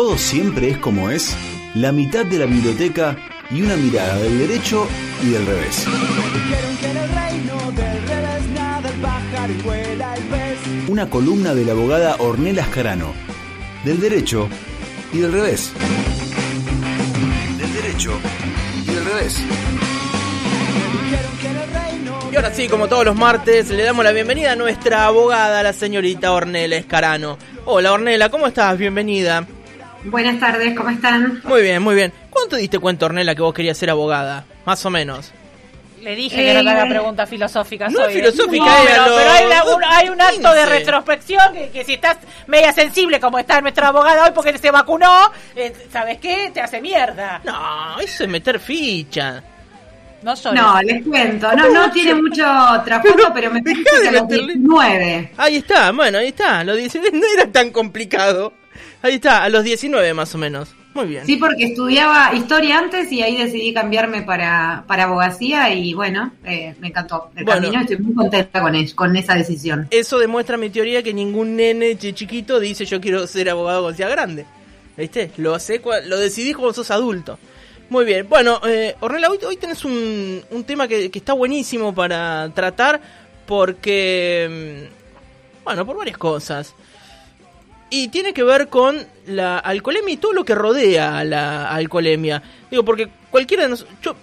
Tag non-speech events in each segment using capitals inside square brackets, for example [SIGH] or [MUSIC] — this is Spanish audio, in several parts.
todo siempre es como es, la mitad de la biblioteca y una mirada del derecho y del revés. Una columna de la abogada Ornella Ascarano, del derecho y del revés. Del derecho y del revés. Y ahora sí, como todos los martes, le damos la bienvenida a nuestra abogada, la señorita Ornella Escarano. Hola Ornella, ¿cómo estás? Bienvenida. Buenas tardes, ¿cómo están? Muy bien, muy bien. ¿Cuánto te diste cuenta, Ornella, que vos querías ser abogada? Más o menos. Le dije que no te haga preguntas filosóficas. No es hoy. filosófica, No, pero, lo- pero hay, un, hay un acto de 15. retrospección que, que si estás media sensible como está nuestra abogada hoy porque se vacunó, eh, ¿sabes qué? Te hace mierda. No, eso es meter ficha. No. No, les cuento, no, no tiene mucho trasfondo, pero me parece que a los meterle- 19. Ahí está, bueno, ahí está. Los [LAUGHS] 19 no era tan complicado. Ahí está, a los 19 más o menos. Muy bien. Sí, porque estudiaba historia antes y ahí decidí cambiarme para, para abogacía y bueno, eh, me encantó el Bueno. camino, estoy muy contenta con, el- con esa decisión. Eso demuestra mi teoría que ningún nene chi- chiquito dice yo quiero ser abogado cuando sea grande. ¿Viste? Lo, hace, lo decidís cuando sos adulto. Muy bien. Bueno, eh, Ornella, hoy, hoy tenés un, un tema que, que está buenísimo para tratar porque... mm, Bueno, por varias cosas. Y tiene que ver con la alcoholemia y todo lo que rodea a la alcoholemia. Digo, porque cualquiera de nosotros... Yo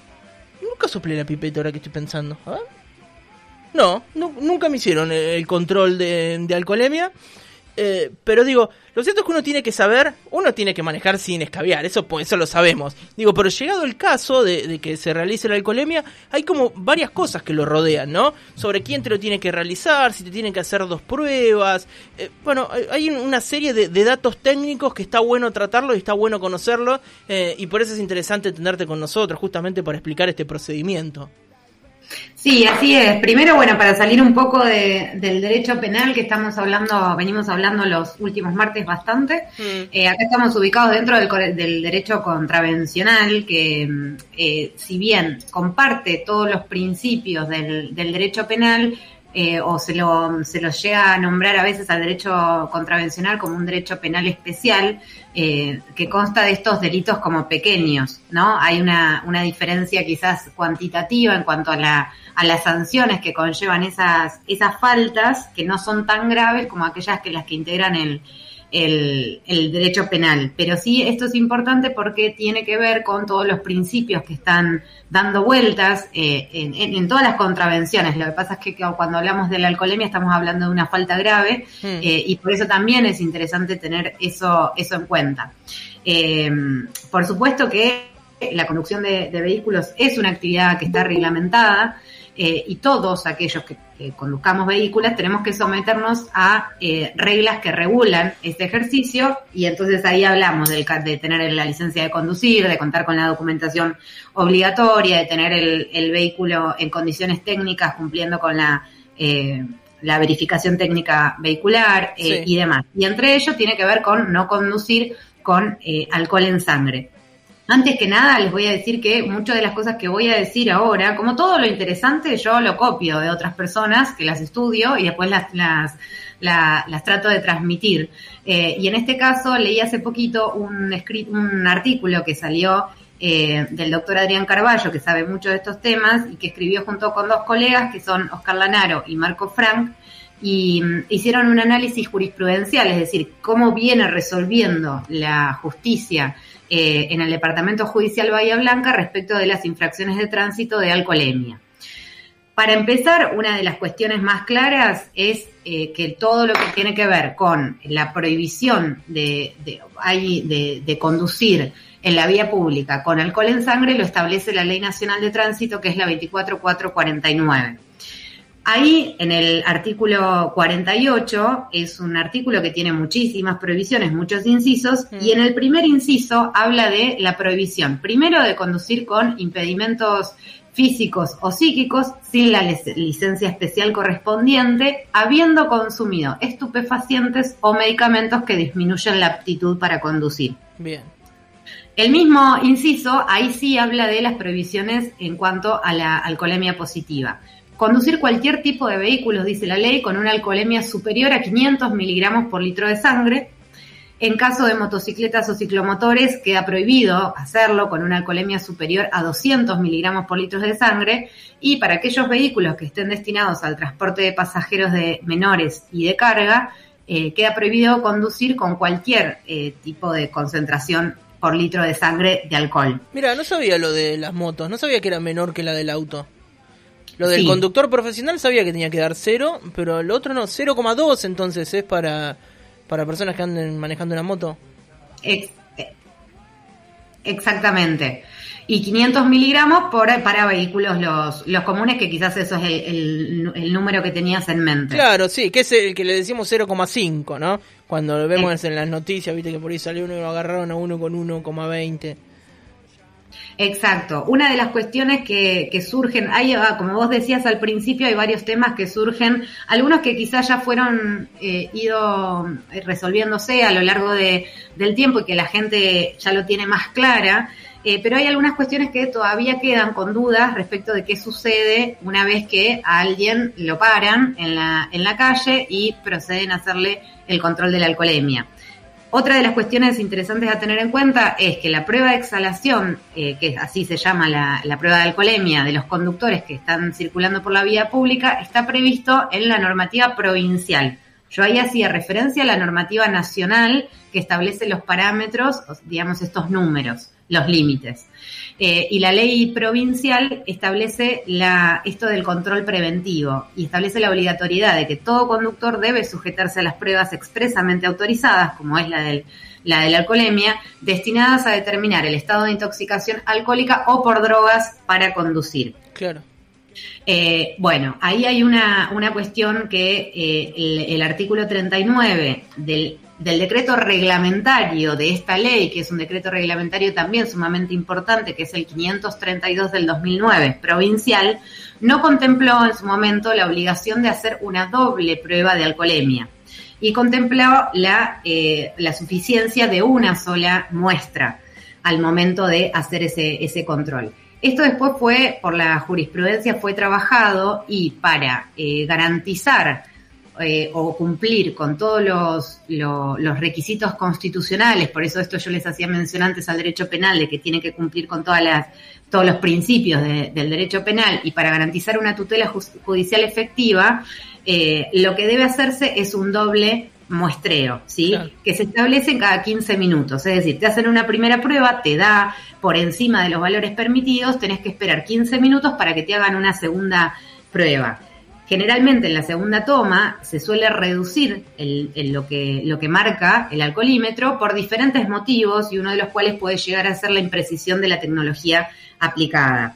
nunca soplé la pipeta ahora que estoy pensando. A ver. No, nu- nunca me hicieron el control de, de alcoholemia. Eh, pero digo, lo cierto es que uno tiene que saber, uno tiene que manejar sin escabiar, eso, pues, eso lo sabemos. Digo, pero llegado el caso de, de que se realice la alcoholemia, hay como varias cosas que lo rodean, ¿no? Sobre quién te lo tiene que realizar, si te tienen que hacer dos pruebas. Eh, bueno, hay- una serie de, de datos técnicos que está bueno tratarlo y está bueno conocerlo, eh, y por eso es interesante tenerte con nosotros, justamente para explicar este procedimiento. Sí, así es. Primero, bueno, para salir un poco de- del derecho penal que estamos hablando, venimos hablando los últimos martes bastante. Mm. Eh, acá estamos ubicados dentro del, del derecho contravencional, que mm, eh, si bien comparte todos los principios del, del derecho penal, eh, o se lo, se lo llega a nombrar a veces al derecho contravencional como un derecho penal especial, eh, que consta de estos delitos como pequeños, ¿no? Hay una, una diferencia quizás cuantitativa en cuanto a, la, a las sanciones que conllevan esas, esas faltas, que no son tan graves como aquellas que las que integran el, el, el derecho penal. Pero sí, esto es importante porque tiene que ver con todos los principios que están dando vueltas eh, en, en- en todas las contravenciones. Lo que pasa es que cuando hablamos de la alcoholemia estamos hablando de una falta grave Mm. eh, y por eso también es interesante tener eso, eso en cuenta. Eh, por supuesto que la conducción de, de vehículos es una actividad que está reglamentada eh, y todos aquellos que, que conduzcamos vehículos tenemos que someternos a eh, reglas que regulan este ejercicio y entonces ahí hablamos del de, tener la licencia de conducir, de contar con la documentación obligatoria, de tener el, el vehículo en condiciones técnicas cumpliendo con la... eh, la verificación técnica vehicular eh, Sí. y demás. Y entre ellos tiene que ver con no conducir con eh, alcohol en sangre. Antes que nada, les voy a decir que muchas de las cosas que voy a decir ahora, como todo lo interesante, yo lo copio de otras personas que las estudio y después las, las, la- las trato de transmitir. Eh, y en este caso leí hace poquito un, un artículo que salió eh, del doctor Adrián Carballo, que sabe mucho de estos temas y que escribió junto con dos colegas, que son Oscar Lanaro y Marco Frank, y mm, hicieron un análisis jurisprudencial, es decir, cómo viene resolviendo la justicia eh, en el Departamento Judicial Bahía Blanca respecto de las infracciones de tránsito de alcoholemia. Para empezar, una de las cuestiones más claras es eh, que todo lo que tiene que ver con la prohibición de, de, conducir en la vía pública con alcohol en sangre lo establece la Ley Nacional de Tránsito, que es la 24449. Ahí, en el artículo 48, es un artículo que tiene muchísimas prohibiciones, muchos incisos, y en el primer inciso habla de la prohibición, primero de conducir con impedimentos físicos o psíquicos sin la lic- licencia especial correspondiente, habiendo consumido estupefacientes o medicamentos que disminuyen la aptitud para conducir. Bien. El mismo inciso, ahí sí habla de las prohibiciones en cuanto a la alcoholemia positiva. Conducir cualquier tipo de vehículos, dice la ley, con una alcoholemia superior a 500 miligramos por litro de sangre. En caso de motocicletas o ciclomotores, queda prohibido hacerlo con una alcoholemia superior a 200 miligramos por litro de sangre. Y para aquellos vehículos que estén destinados al transporte de pasajeros de menores y de carga, eh, queda prohibido conducir con cualquier eh, tipo de concentración por litro de sangre de alcohol. Mira, no sabía lo de las motos, no sabía que era menor que la del auto. Lo del Sí. conductor profesional sabía que tenía que dar cero, pero el otro no, 0,2 entonces es para, para personas que anden manejando una moto. Eh, exactamente. Y 500 miligramos por, para vehículos los, los comunes, que quizás eso es el, el- el número que tenías en mente. Claro, sí, que es el que le decimos 0,5, ¿no? Cuando lo vemos en las noticias, viste que por ahí salió uno y lo agarraron a uno con 1,20. Exacto. Una de las cuestiones que, que surgen, hay, ah, como vos decías al principio, hay varios temas que surgen, algunos que quizás ya fueron eh, ido eh, resolviéndose a lo largo de, del tiempo y que la gente ya lo tiene más clara, eh, pero hay algunas cuestiones que todavía quedan con dudas respecto de qué sucede una vez que a alguien lo paran en la, en la calle y proceden a hacerle el control de la alcoholemia. Otra de las cuestiones interesantes a tener en cuenta es que la prueba de exhalación, eh, que así se llama la, la prueba de alcoholemia de los conductores que están circulando por la vía pública, está previsto en la normativa provincial. Yo ahí hacía referencia a la normativa nacional que establece los parámetros, digamos, estos números, los límites. Eh, y la ley provincial establece la, esto del control preventivo y establece la obligatoriedad de que todo conductor debe sujetarse a las pruebas expresamente autorizadas, como es la, del, la de la alcoholemia, destinadas a determinar el estado de intoxicación alcohólica o por drogas para conducir. Claro. Eh, bueno, ahí hay una, una cuestión que eh, el, el artículo 39 del, del decreto reglamentario de esta ley, que es un decreto reglamentario también sumamente importante, que es el 532 del 2009, provincial, no contempló en su momento la obligación de hacer una doble prueba de alcoholemia y contempló la, eh, la suficiencia de una sola muestra al momento de hacer ese, ese control. Esto después fue, por la jurisprudencia, fue trabajado y para eh, garantizar eh, o cumplir con todos los, lo- los requisitos constitucionales, por eso esto yo les hacía mención antes al derecho penal, de que tiene que cumplir con todas las, todos los principios de- del derecho penal y para garantizar una tutela judicial efectiva, eh, lo que debe hacerse es un doble muestreo, ¿sí? Claro. Que se establece en cada 15 minutos. Es decir, te hacen una primera prueba, te da por encima de los valores permitidos, tenés que esperar 15 minutos para que te hagan una segunda prueba. Generalmente en la segunda toma se suele reducir el- el- lo, que, lo que marca el alcoholímetro por diferentes motivos y uno de los cuales puede llegar a ser la imprecisión de la tecnología aplicada.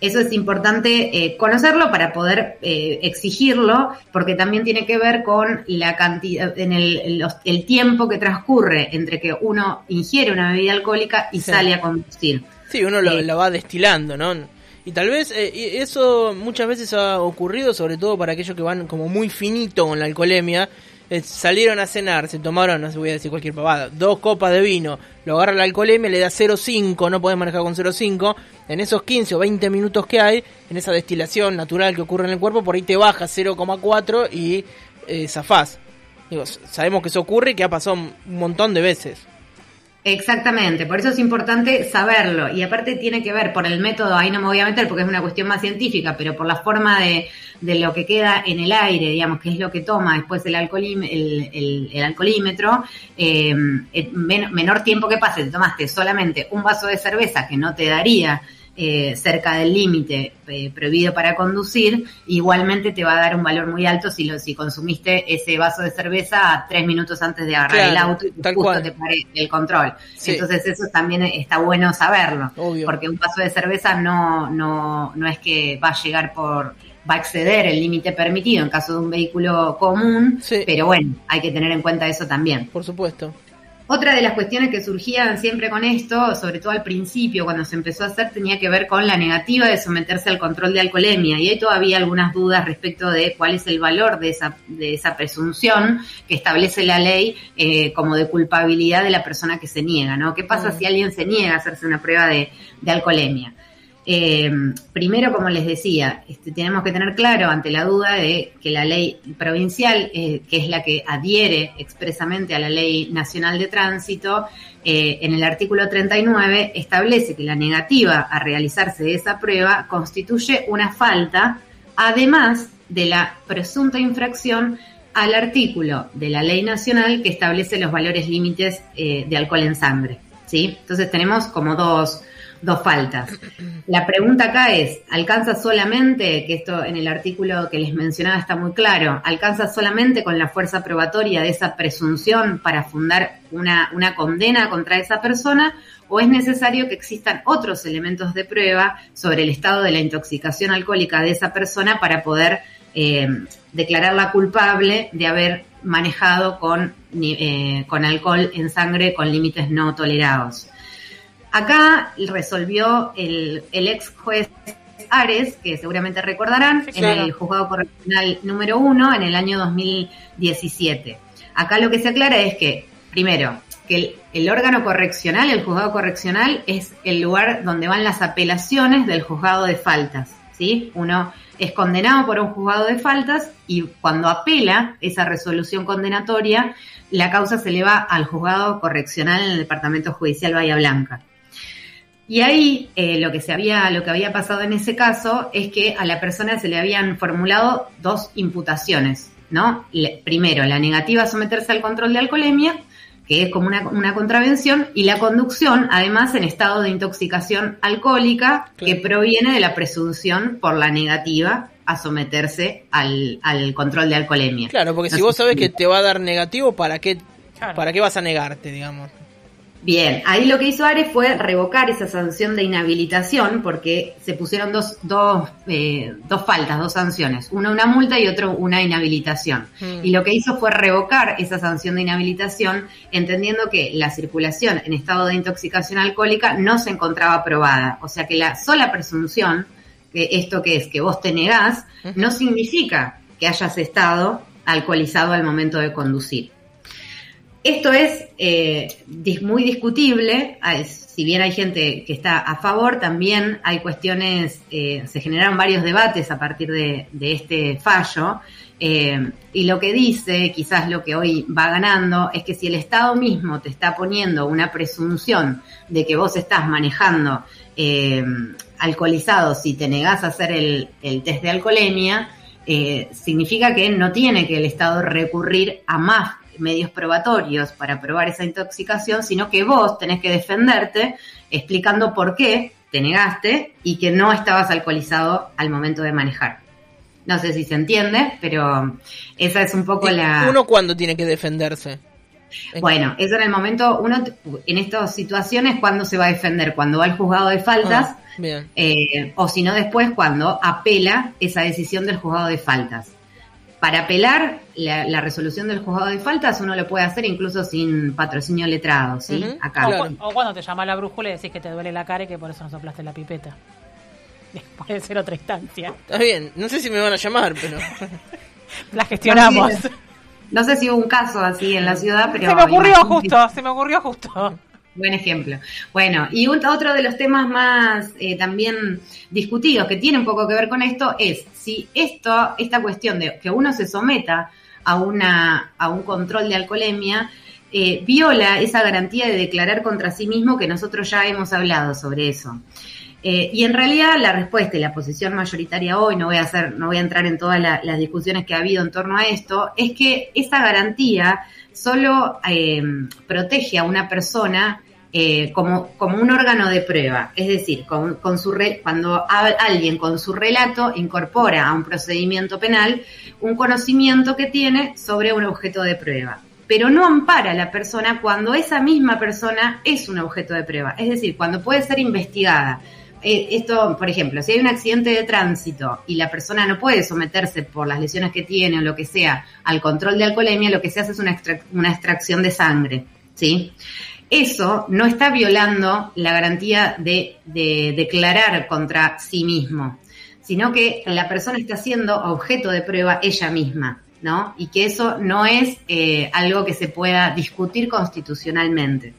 Eso es importante eh, conocerlo para poder eh, exigirlo, porque también tiene que ver con la cantidad, en el, los- el tiempo que transcurre entre que uno ingiere una bebida alcohólica y Sí. sale a conducir. Sí, uno lo, Eh, lo va destilando, ¿no? Y tal vez eh, eso muchas veces ha ocurrido, sobre todo para aquellos que van como muy finito con la alcoholemia. eh, salieron a cenar, se tomaron, no se voy a decir cualquier pavada, dos copas de vino, lo agarra la alcoholemia, le da 0,5, no podés manejar con 0,5. En esos 15 o 20 minutos que hay, en esa destilación natural que ocurre en el cuerpo, por ahí te baja 0,4 y eh, zafás. Digo, sabemos que eso ocurre y que ha pasado un montón de veces. Exactamente, por eso es importante saberlo. Y aparte tiene que ver por el método, ahí no me voy a meter porque es una cuestión más científica, pero por la forma de, de lo que queda en el aire, digamos, que es lo que toma después el, alcoholim- el, el- alcoholímetro, eh, men- menor tiempo que pase, te tomaste solamente un vaso de cerveza que no te daría eh, cerca del límite eh, prohibido para conducir, igualmente te va a dar un valor muy alto si, lo, si consumiste ese vaso de cerveza tres minutos antes de agarrar Claro, el auto y tal justo cual. te pare el control. Sí. Entonces eso también está bueno saberlo, Obvio. porque un vaso de cerveza no, no, no es que va a llegar por va a exceder el límite permitido en caso de un vehículo común, Sí. pero bueno, hay que tener en cuenta eso también. Por supuesto. Otra de las cuestiones que surgían siempre con esto, sobre todo al principio, cuando se empezó a hacer, tenía que ver con la negativa de someterse al control de alcoholemia. Y hay todavía algunas dudas respecto de cuál es el valor de esa, de esa presunción que establece la ley eh, como de culpabilidad de la persona que se niega, ¿no? ¿Qué pasa si alguien se niega a hacerse una prueba de, de alcoholemia? Eh, primero, como les decía, este, tenemos que tener claro ante la duda de que la ley provincial, eh, que es la que adhiere expresamente a la ley nacional de tránsito, eh, en el artículo 39 establece que la negativa a realizarse de esa prueba constituye una falta, además de la presunta infracción al artículo de la ley nacional que establece los valores límites de alcohol en sangre. ¿sí? Entonces tenemos como dos dos faltas. La pregunta acá es, ¿alcanza solamente, que esto en el artículo que les mencionaba está muy claro, ¿alcanza solamente con la fuerza probatoria de esa presunción para fundar una, una condena contra esa persona? ¿O es necesario que existan otros elementos de prueba sobre el estado de la intoxicación alcohólica de esa persona para poder eh, declararla culpable de haber manejado con, eh, con alcohol en sangre con límites no tolerados? Acá resolvió el, ex juez Ares, que seguramente recordarán, en el juzgado correccional número uno en el año 2017. Acá lo que se aclara es que, primero, que el, órgano correccional, el juzgado correccional, es el lugar donde van las apelaciones del juzgado de faltas. ¿sí? Uno es condenado por un juzgado de faltas y cuando apela esa resolución condenatoria, la causa se eleva al juzgado correccional en el Departamento Judicial Bahía Blanca. Y ahí eh, lo que se había, lo que había pasado en ese caso es que a la persona se le habían formulado dos imputaciones, ¿no? primero, la negativa a someterse al control de alcoholemia, que es como una, contravención, y la conducción, además, en estado de intoxicación alcohólica, que proviene de la presunción por la negativa a someterse al, control de alcoholemia. Claro, porque si vos sabes que te va a dar negativo, ¿para qué, ¿para qué vas a negarte, digamos? Bien, ahí lo que hizo Ares fue revocar esa sanción de inhabilitación porque se pusieron dos, dos, eh, dos faltas, dos sanciones, una una multa y otro una inhabilitación. Hmm. Y lo que hizo fue revocar esa sanción de inhabilitación entendiendo que la circulación en estado de intoxicación alcohólica no se encontraba aprobada. O sea que la sola presunción, que esto que es que vos te negás, no significa que hayas estado alcoholizado al momento de conducir. Esto es eh, muy discutible, si bien hay gente que está a favor, también hay cuestiones, eh, se generaron varios debates a partir de, este fallo, eh, y lo que dice, quizás lo que hoy va ganando, es que si el Estado mismo te está poniendo una presunción de que vos estás manejando alcoholizado si te negás a hacer el, el test de alcoholemia, significa que no tiene que el Estado recurrir a más medios probatorios para probar esa intoxicación, sino que vos tenés que defenderte explicando por qué te negaste y que no estabas alcoholizado al momento de manejar. No sé si se entiende, pero esa es un poco la... ¿Uno cuándo tiene que defenderse? Bueno, eso en el momento, uno en estas situaciones, cuando se va a defender? Cuando va al juzgado de faltas, ah, eh, o si no después cuando apela esa decisión del juzgado de faltas para apelar la, resolución del juzgado de faltas uno lo puede hacer incluso sin patrocinio letrado, ¿sí? Acá. O, cuando te llama la brújula y decís que te duele la cara y que por eso no soplaste la pipeta. [LAUGHS] Puede ser otra instancia. Está bien, no sé si me van a llamar, pero... [LAUGHS] la gestionamos. No sé si hubo un caso así en la ciudad, pero... Se me ocurrió justo, se me ocurrió justo. Buen ejemplo. Bueno, y otro de los temas más eh, también discutidos que tiene un poco que ver con esto es si esto, esta cuestión de que uno se someta a, una, a un control de alcoholemia eh, viola esa garantía de declarar contra sí mismo que nosotros ya hemos hablado sobre eso. Eh, y en realidad la respuesta y la posición mayoritaria hoy, no voy a hacer, no voy a entrar en todas las discusiones que ha habido en torno a esto, es que esa garantía solo eh, protege a una persona eh, como, como un órgano de prueba. Es decir, con, su cuando alguien con su relato incorpora a un procedimiento penal un conocimiento que tiene sobre un objeto de prueba. Pero no ampara a la persona cuando esa misma persona es un objeto de prueba. Es decir, cuando puede ser investigada esto, por ejemplo, si hay un accidente de tránsito y la persona no puede someterse por las lesiones que tiene o lo que sea al control de alcoholemia, lo que se hace es una, una extracción de sangre, ¿sí? Eso no está violando la garantía de, de declarar contra sí mismo, sino que la persona está siendo objeto de prueba ella misma. ¿No? Y que eso no es eh, algo que se pueda discutir constitucionalmente.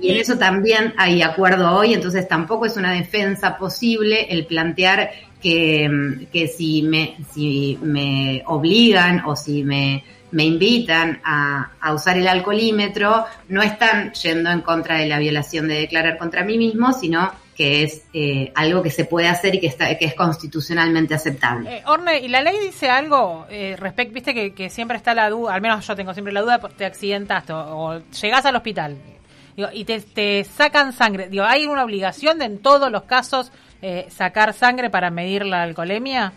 Y en eso también hay acuerdo hoy, entonces tampoco es una defensa posible el plantear que, que si, me, si me obligan o si me, me invitan a, a, usar el alcoholímetro, no están yendo en contra de la violación de declarar contra mí mismo, sino que es eh, algo que se puede hacer y que está que es constitucionalmente aceptable. Eh, Orne, ¿y la ley dice algo eh, respecto, viste que, que, siempre está la duda, al menos yo tengo siempre la duda, te accidentaste o, o llegás al hospital digo, y te, te, sacan sangre, digo, ¿hay una obligación de en todos los casos eh, sacar sangre para medir la alcoholemia?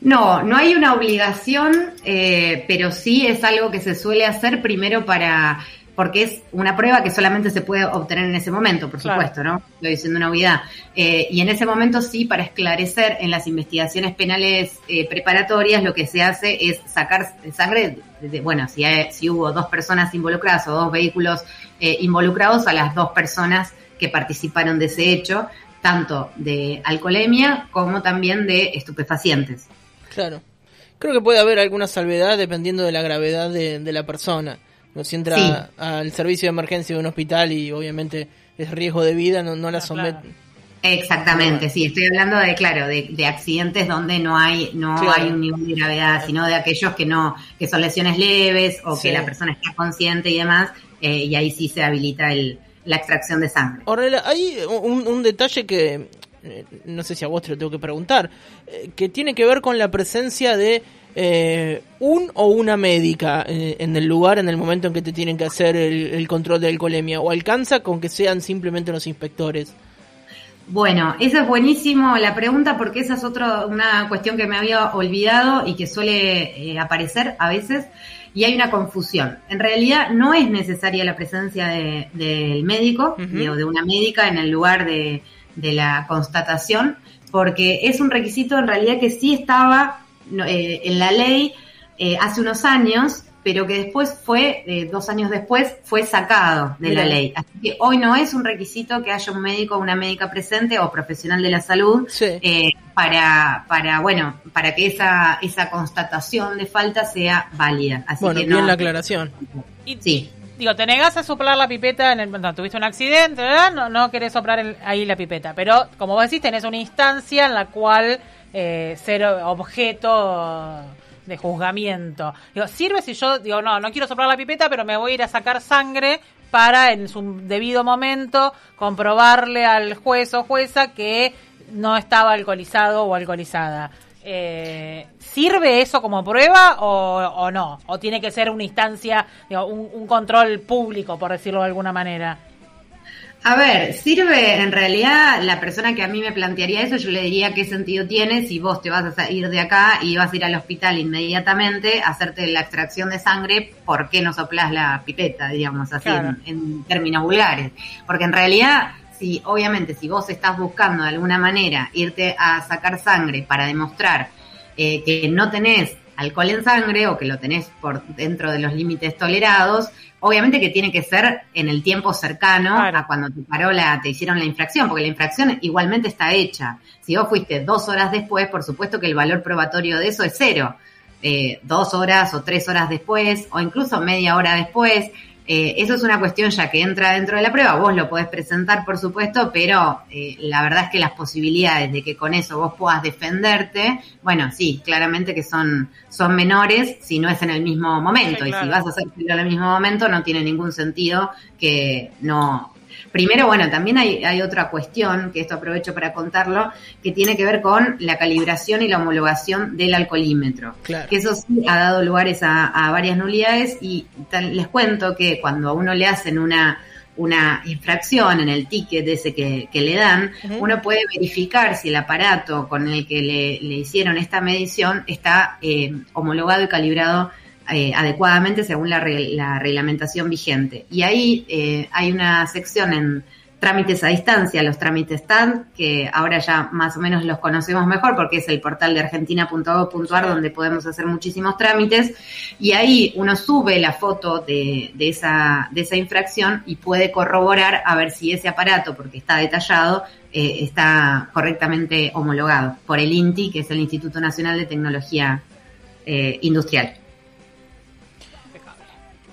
No, no hay una obligación, eh, pero sí es algo que se suele hacer primero para porque es una prueba que solamente se puede obtener en ese momento, por Claro. supuesto, ¿no? Estoy diciendo una obviedad. Eh, y en ese momento sí, para esclarecer en las investigaciones penales eh, preparatorias, lo que se hace es sacar sangre, de- de- bueno, si, hay- si hubo dos personas involucradas o dos vehículos eh, involucrados, a las dos personas que participaron de ese hecho, tanto de alcoholemia como también de estupefacientes. Claro. Creo que puede haber alguna salvedad dependiendo de la gravedad de, de la persona. No, si entra Sí. al servicio de emergencia de un hospital y obviamente es riesgo de vida, no, no la someten. claro. Exactamente, sí, estoy hablando de, claro, de, de accidentes donde no hay, no Claro. hay un nivel de gravedad, sino de aquellos que no, que son lesiones leves o Sí. que la persona está consciente y demás, eh, y ahí sí se habilita el, la extracción de sangre. Ornella, hay un, un detalle que eh, no sé si a vos te lo tengo que preguntar, eh, que tiene que ver con la presencia de eh, un o una médica eh, en el lugar, en el momento en que te tienen que hacer el, el control de alcoholemia, o alcanza con que sean simplemente los inspectores. Bueno, eso es buenísimo la pregunta porque esa es otra una cuestión que me había olvidado y que suele eh, aparecer a veces y hay una confusión. En realidad no es necesaria la presencia de- del médico o de una médica en el lugar de, de la constatación porque es un requisito en realidad que sí estaba eh, en la ley eh, hace unos años pero que después fue, eh, dos años después, fue sacado de Mira. la ley. Así que hoy no es un requisito que haya un médico o una médica presente o profesional de la salud Sí. eh, para, para, bueno, para que esa, esa constatación de falta sea válida. Así bueno, que bien la aclaración. Sí. Digo, te negás a soplar la pipeta, en el, no, tuviste un accidente, ¿verdad? No, no querés soplar el- ahí la pipeta. Pero, como vos decís, tenés una instancia en la cual eh, ser objeto de juzgamiento. Digo, ¿sirve si yo digo, no, no quiero soplar la pipeta, pero me voy a ir a sacar sangre para, en su debido momento, comprobarle al juez o jueza que no estaba alcoholizado o alcoholizada? Eh, ¿Sirve eso como prueba o, o no? ¿O tiene que ser una instancia, digo, un, un control público, por decirlo de alguna manera? A ver, sirve en realidad la persona que a mí me plantearía eso, yo le diría qué sentido tiene si vos te vas a ir de acá y vas a ir al hospital inmediatamente a hacerte la extracción de sangre, ¿por qué no soplás la pipeta, digamos así, Claro. en, en términos vulgares? Porque en realidad, si obviamente si vos estás buscando de alguna manera irte a sacar sangre para demostrar eh, que no tenés alcohol en sangre o que lo tenés por dentro de los límites tolerados, obviamente que tiene que ser en el tiempo cercano Claro. a cuando te paró la, te hicieron la infracción, porque la infracción igualmente está hecha. Si vos fuiste dos horas después, por supuesto que el valor probatorio de eso es cero. Eh, dos horas o tres horas después, o incluso media hora después, eh, eso es una cuestión ya que entra dentro de la prueba, vos lo podés presentar, por supuesto, pero eh, la verdad es que las posibilidades de que con eso vos puedas defenderte, bueno, sí, claramente que son, son menores si no es en el mismo momento. Sí, Y si vas a hacerlo en el mismo momento, no tiene ningún sentido que no. Primero, bueno, también hay, hay otra cuestión, que esto aprovecho para contarlo, que tiene que ver con la calibración y la homologación del alcoholímetro Claro. que eso sí ha dado lugares a, a varias nulidades y tal- les cuento que cuando a uno le hacen una una infracción en el ticket ese que, que le dan, uno puede verificar si el aparato con el que le, le hicieron esta medición está eh, homologado y calibrado eh, adecuadamente según la, re- la reglamentación vigente. Y ahí eh, hay una sección en trámites a distancia, los trámites TAN, que ahora ya más o menos los conocemos mejor porque es el portal de argentina.gov.ar donde podemos hacer muchísimos trámites y ahí uno sube la foto de, de esa, de esa infracción y puede corroborar a ver si ese aparato, porque está detallado, eh, está correctamente homologado por el INTI, que es el Instituto Nacional de Tecnología industrial.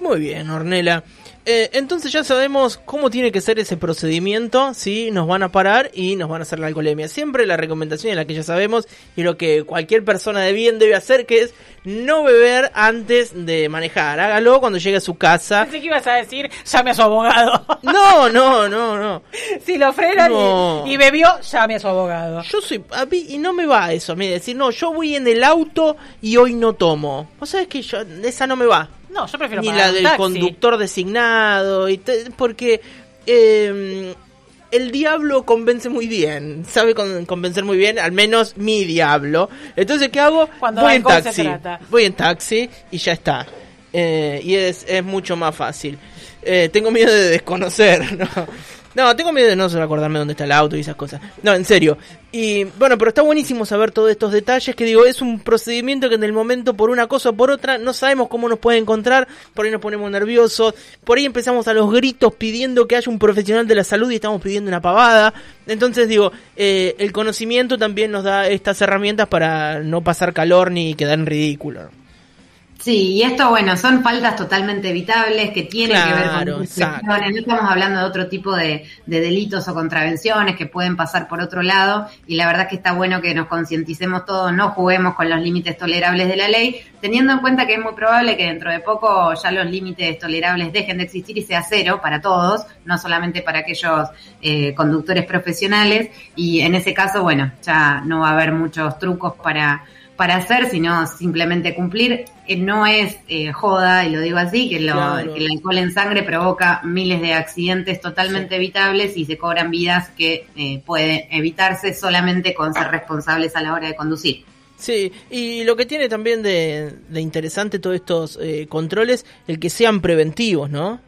Muy bien, Ornela. Eh, entonces ya sabemos cómo tiene que ser ese procedimiento, si nos van a parar y nos van a hacer la alcoholemia. Siempre la recomendación es la que ya sabemos y lo que cualquier persona de bien debe hacer, que es no beber antes de manejar. Hágalo cuando llegue a su casa. Pensé que ibas a decir, llame a su abogado. [LAUGHS] No, no, no, no. [LAUGHS] si lo frenan y- No. y, bebió, llame a su abogado. Yo soy, a mí, y no me va eso, a mí decir, no, yo voy en el auto y hoy no tomo. Vos sabés que yo, esa no me va. No, yo prefiero ni pagar la un del taxi. conductor designado y te- porque eh, el diablo convence muy bien sabe con- convencer muy bien al menos mi diablo. Entonces qué hago Cuando voy en taxi. voy en taxi y ya está. Eh, y es, es mucho más fácil. Eh, tengo miedo de desconocer [LAUGHS] no no, tengo miedo de no acordarme dónde está el auto y esas cosas. No, en serio. Y bueno, pero está buenísimo saber todos estos detalles que digo, es un procedimiento que en el momento por una cosa o por otra no sabemos cómo nos puede encontrar, por ahí nos ponemos nerviosos, por ahí empezamos a los gritos pidiendo que haya un profesional de la salud y estamos pidiendo una pavada. Entonces digo, eh, el conocimiento también nos da estas herramientas para no pasar calor ni quedar en ridículo. Sí, y esto, bueno, son faltas totalmente evitables que tienen que ver con. No estamos hablando de otro tipo de, de delitos o contravenciones que pueden pasar por otro lado. Y la verdad que está bueno que nos concienticemos todos, no juguemos con los límites tolerables de la ley, teniendo en cuenta que es muy probable que dentro de poco ya los límites tolerables dejen de existir y sea cero para todos, no solamente para aquellos eh, conductores profesionales. Y en ese caso, bueno, ya no va a haber muchos trucos para para hacer, sino simplemente cumplir. Eh, no es eh, joda, y lo digo así, que, lo, Claro. que el alcohol en sangre provoca miles de accidentes totalmente evitables y se cobran vidas que eh, pueden evitarse solamente con ser responsables a la hora de conducir. Sí, y lo que tiene también de, de interesante todos estos eh, controles, el que sean preventivos, ¿no?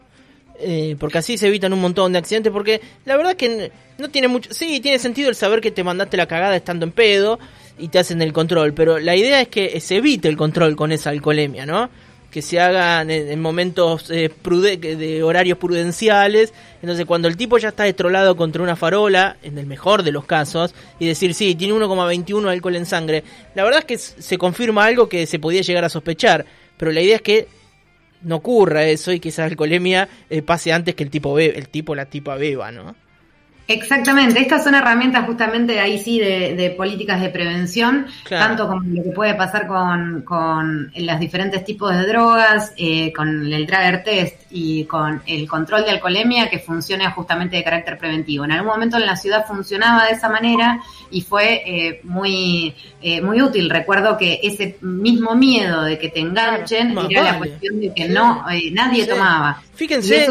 Eh, porque así se evitan un montón de accidentes, porque la verdad que no tiene mucho... Sí, tiene sentido el saber que te mandaste la cagada estando en pedo y te hacen el control, pero la idea es que se evite el control con esa alcoholemia, ¿no? Que se hagan en, en momentos eh, de horarios prudenciales, entonces cuando el tipo ya está estrolado contra una farola, en el mejor de los casos, y decir, sí, tiene 1,21 de alcohol en sangre, la verdad es que se confirma algo que se podía llegar a sospechar, pero la idea es que no ocurra eso y que esa alcoholemia eh, pase antes que el tipo bebe, el tipo la tipa beba, ¿no? Exactamente, estas son herramientas justamente ahí sí de, de políticas de prevención, Claro. tanto como lo que puede pasar con, con los diferentes tipos de drogas, eh, con el Drager Test y con el control de alcoholemia que funciona justamente de carácter preventivo. En algún momento en la ciudad funcionaba de esa manera y fue eh, muy, eh, muy útil. Recuerdo que ese mismo miedo de que te enganchen Más era la cuestión de que no eh, nadie Sí. tomaba. Fíjense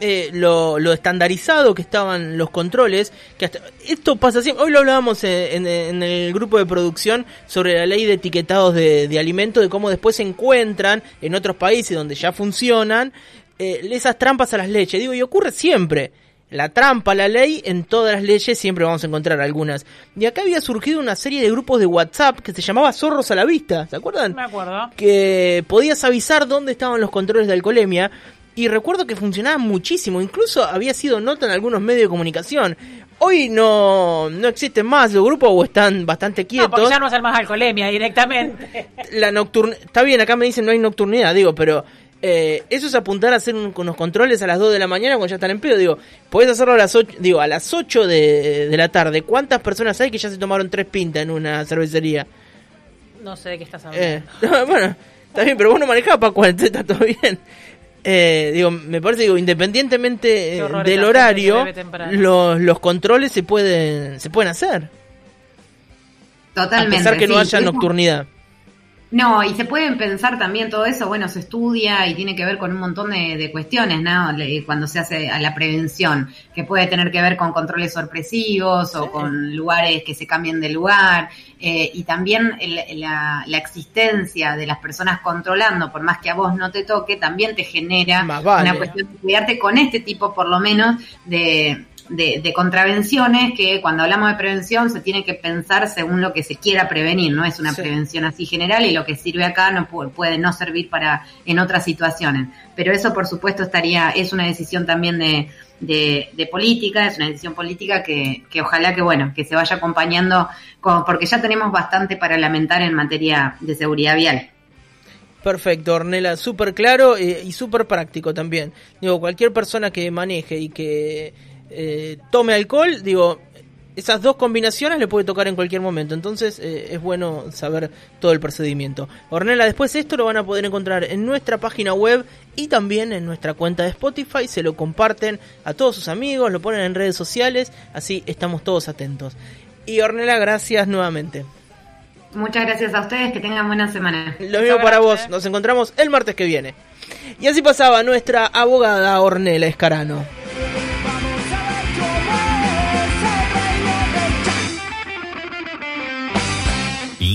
eh, lo, lo estandarizado que estaban los controles, que hasta, esto pasa siempre, hoy lo hablábamos en, en- en el grupo de producción sobre la ley de etiquetados de, de alimentos, de cómo después se encuentran en otros países donde ya funcionan eh, esas trampas a las leyes. Digo, y ocurre siempre. La trampa, a la ley, en todas las leyes siempre vamos a encontrar algunas. Y acá había surgido una serie de grupos de WhatsApp que se llamaba Zorros a la Vista, ¿se acuerdan? Me acuerdo. que podías avisar dónde estaban los controles de alcoholemia y recuerdo que funcionaban muchísimo, incluso había sido nota en algunos medios de comunicación. Hoy no, no existen más los grupos o están bastante No, quietos. porque ya no el más alcoholemia directamente. [LAUGHS] La nocturn está bien, acá me dicen no hay nocturnidad, digo, pero eh, eso es apuntar a hacer un- unos controles a las 2 de la mañana cuando ya están en pedo, digo, podés hacerlo a las 8, digo, a las 8 de, de la tarde. ¿Cuántas personas hay que ya se tomaron tres pintas en una cervecería? No sé de qué estás hablando. [LAUGHS] Eh, bueno, está bien, pero vos no manejabas para [LAUGHS] 40, está todo bien. Eh, digo, me parece, digo, independientemente eh, del horario, los, los controles se pueden, se pueden hacer. Totalmente. a pesar que no haya nocturnidad. No, y se pueden pensar también todo eso, bueno, se estudia y tiene que ver con un montón de, de cuestiones, ¿no? Le- Cuando se hace a la prevención, que puede tener que ver con controles sorpresivos o con lugares que se cambien de lugar, eh, y también el- la, la existencia de las personas controlando, por más que a vos no te toque, también te genera vale. una cuestión de cuidarte con este tipo, por lo menos, de, de, de contravenciones que cuando hablamos de prevención se tiene que pensar según lo que se quiera prevenir, no es una Sí. prevención así general y lo que sirve acá no pu- puede no servir para en otras situaciones. Pero eso por supuesto estaría, es una decisión también de, de, de política, es una decisión política que, que ojalá que bueno, que se vaya acompañando con, porque ya tenemos bastante para lamentar en materia de seguridad vial. Perfecto, Ornela, súper claro eh, y súper práctico también. Digo, cualquier persona que maneje y que eh, tome alcohol, digo, esas dos combinaciones le puede tocar en cualquier momento. Entonces eh, es bueno saber todo el procedimiento. Ornella, después esto lo van a poder encontrar en nuestra página web y también en nuestra cuenta de Spotify. Se lo comparten a todos sus amigos, lo ponen en redes sociales, así estamos todos atentos. Y Ornella, gracias nuevamente. Muchas gracias a ustedes, que tengan buena semana. Lo mismo para vos, nos encontramos el martes que viene. Y así pasaba nuestra abogada Ornella Escarano.